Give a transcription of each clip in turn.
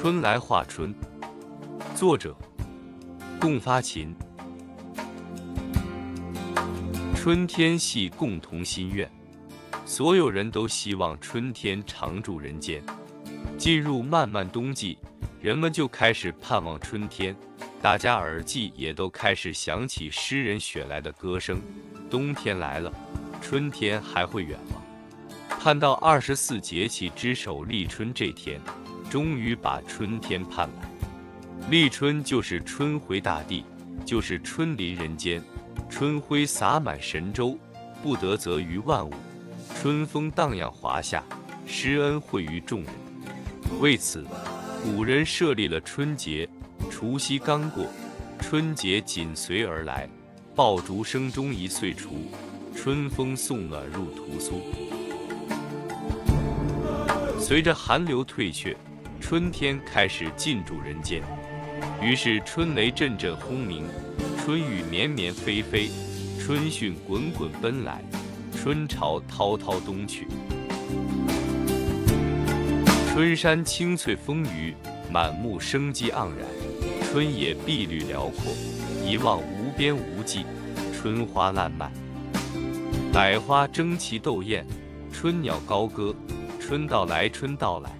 春来画春，作者共发琴。春天系共同心愿，所有人都希望春天常驻人间。进入漫漫冬季，人们就开始盼望春天，大家耳际也都开始响起诗人雪来的歌声。冬天来了，春天还会远吗？盼到二十四节气之首立春这天。终于把春天盼来，立春就是春回大地，就是春临人间，春晖洒满神州，不得泽于万物，春风荡漾华夏，施恩惠于众人。为此，古人设立了春节。除夕刚过，春节紧随而来，爆竹声中一岁除，春风送暖入屠苏。随着寒流退却。春天开始进驻人间，于是春雷阵阵轰鸣，春雨绵绵霏霏，春讯滚滚奔来，春潮滔滔东去。春山青翠丰腴，满目生机盎然；春野碧绿辽阔，一望无边无际。春花烂漫，百花争奇斗艳，春鸟高歌，春到来，春到来。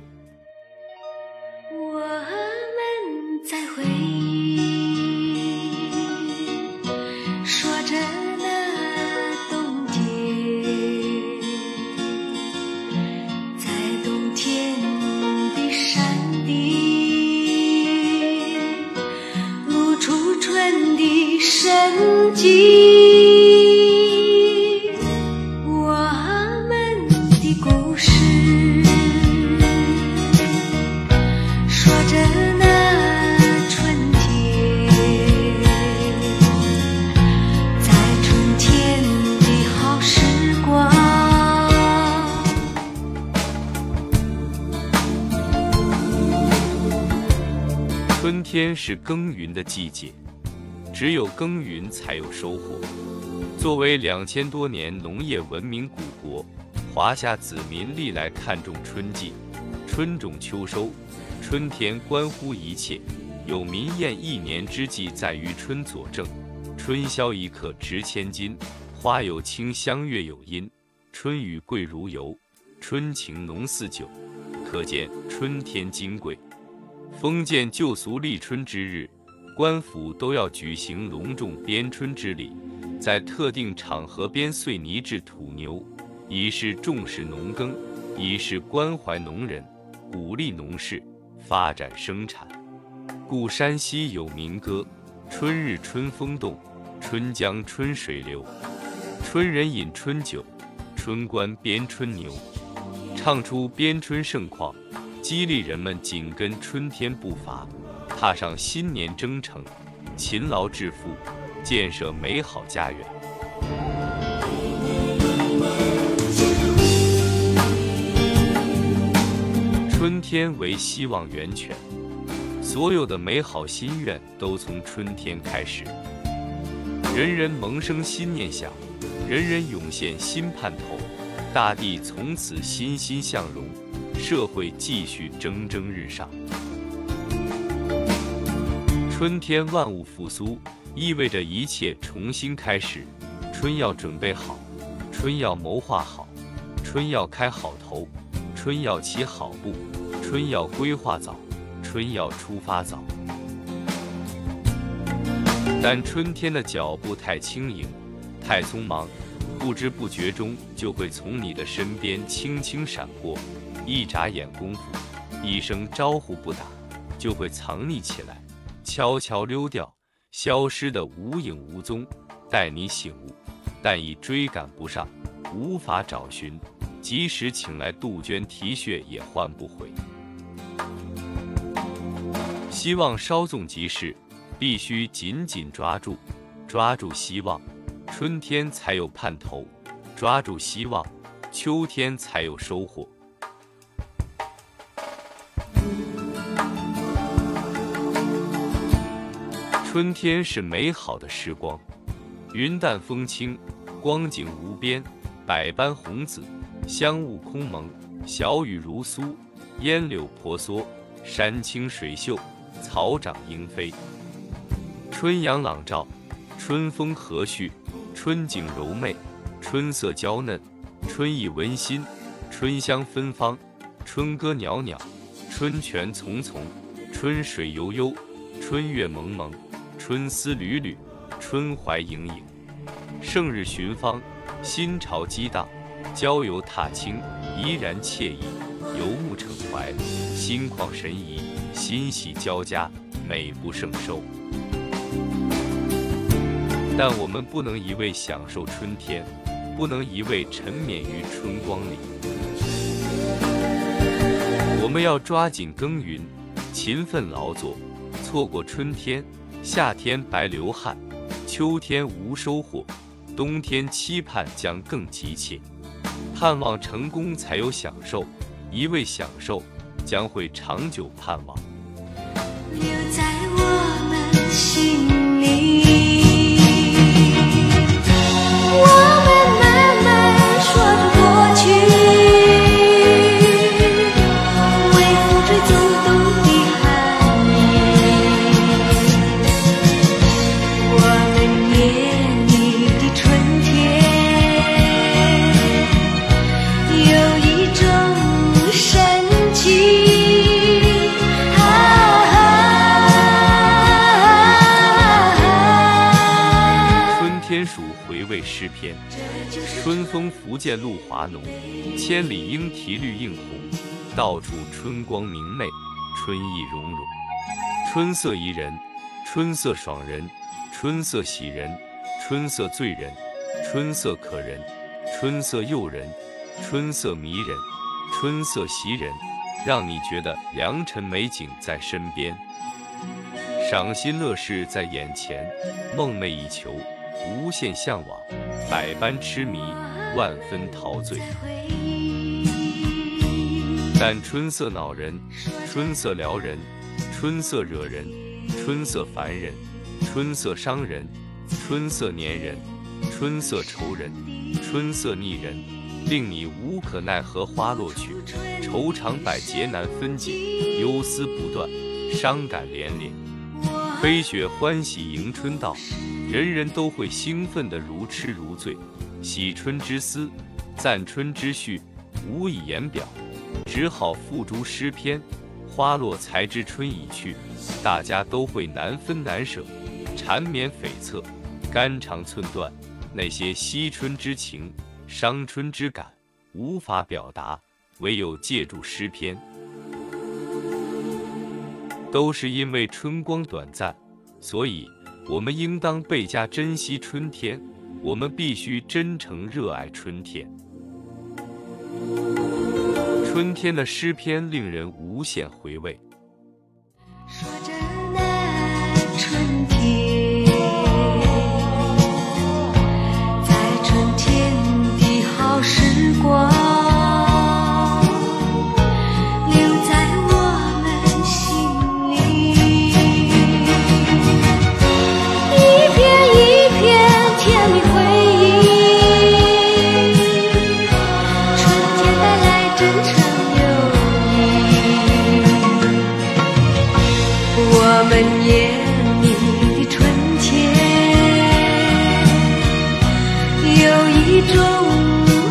在回忆说着那冬天，在冬天的山顶，露出春的生机。天是耕耘的季节。只有耕耘才有收获。作为两千多年农业文明古国，华夏子民历来看重春季，春种秋收，春天关乎一切。有民谚：“一年之计在于春。”佐证。春宵一刻值千金，花有清香，月有阴，春雨贵如油，春情浓似酒。可见春天金贵。封建旧俗立春之日。官府都要举行隆重鞭春之礼，在特定场合编碎泥制土牛，以示重视农耕，以示关怀农人，鼓励农事发展生产。故山西有民歌：“春日春风动，春江春水流，春人饮春酒，春官编春牛。”唱出编春盛况，激励人们紧跟春天步伐。踏上新年征程，勤劳致富，建设美好家园。春天为希望源泉，所有的美好心愿都从春天开始。人人萌生新念想，人人涌现新盼头，大地从此欣欣向荣，社会继续蒸蒸日上。春天万物复苏，意味着一切重新开始。春要准备好，春要谋划好，春要开好头，春要起好步，春要规划早，春要出发早。但春天的脚步太轻盈，太匆忙，不知不觉中就会从你的身边轻轻闪过，一眨眼功夫，一声招呼不打，就会藏匿起来。悄悄溜掉，消失的无影无踪，待你醒悟，但已追赶不上，无法找寻。即使请来杜鹃啼血，也换不回。希望稍纵即逝，必须紧紧抓住，抓住希望，春天才有盼头；抓住希望，秋天才有收获。春天是美好的时光，云淡风轻，光景无边，百般红紫，香雾空蒙，小雨如酥，烟柳婆娑，山清水秀，草长莺飞。春阳朗照，春风和煦，春景柔媚，春色娇嫩，春意温馨，春香芬芳，春歌袅袅，春泉淙淙，春水悠悠，春月蒙蒙，春思缕缕，春怀盈盈。盛日寻芳，心潮激荡，郊游踏青，怡然惬意，游目骋怀，心旷神怡，欣喜交加，美不胜收。但我们不能一味享受春天，不能一味沉湎于春光里。我们要抓紧耕耘，勤奋劳作。错过春天，夏天白流汗，秋天无收获。冬天期盼将更急切，盼望成功才有享受，一味享受将会长久盼望。春风拂槛露华浓，千里莺啼绿映红。到处春光明媚，春意融融。春色宜人，春色爽人，春色喜人，春色醉人，春色可人，春色诱人，春色迷人，春色袭人，让你觉得良辰美景在身边，赏心乐事在眼前，梦寐以求。无限向往，百般痴迷，万分陶醉。但春色恼人，春色撩人，春色惹人，春色烦人，春色伤人，春色粘人，春色愁人，春色腻人，令你无可奈何。花落去，愁肠百结难分解，忧思不断，伤感连连。飞雪欢喜迎春到。人人都会兴奋得如痴如醉，喜春之思，赞春之序，无以言表，只好付诸诗篇。花落才知春已去，大家都会难分难舍，缠绵悱恻，肝肠寸断。那些惜春之情，伤春之感，无法表达，唯有借助诗篇。都是因为春光短暂，所以。我们应当倍加珍惜春天，我们必须真诚热爱春天。春天的诗篇令人无限回味。